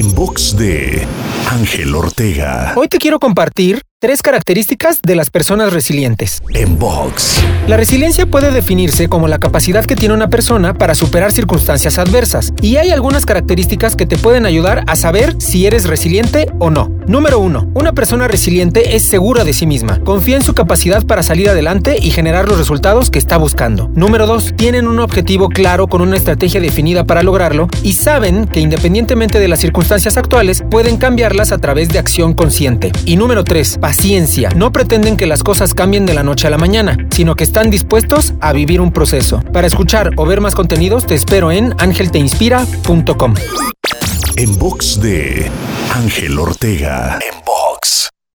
En box de Ángel Ortega. Hoy te quiero compartir Tres características de las personas resilientes. En box. La resiliencia puede definirse como la capacidad que tiene una persona para superar circunstancias adversas, y hay algunas características que te pueden ayudar a saber si eres resiliente o no. Número 1. Una persona resiliente es segura de sí misma, confía en su capacidad para salir adelante y generar los resultados que está buscando. Número 2. Tienen un objetivo claro con una estrategia definida para lograrlo y saben que independientemente de las circunstancias actuales, pueden cambiarlas a través de acción consciente. Y número 3 paciencia. No pretenden que las cosas cambien de la noche a la mañana, sino que están dispuestos a vivir un proceso. Para escuchar o ver más contenidos, te espero en angelteinspira.com. En box de Ángel Ortega. En box.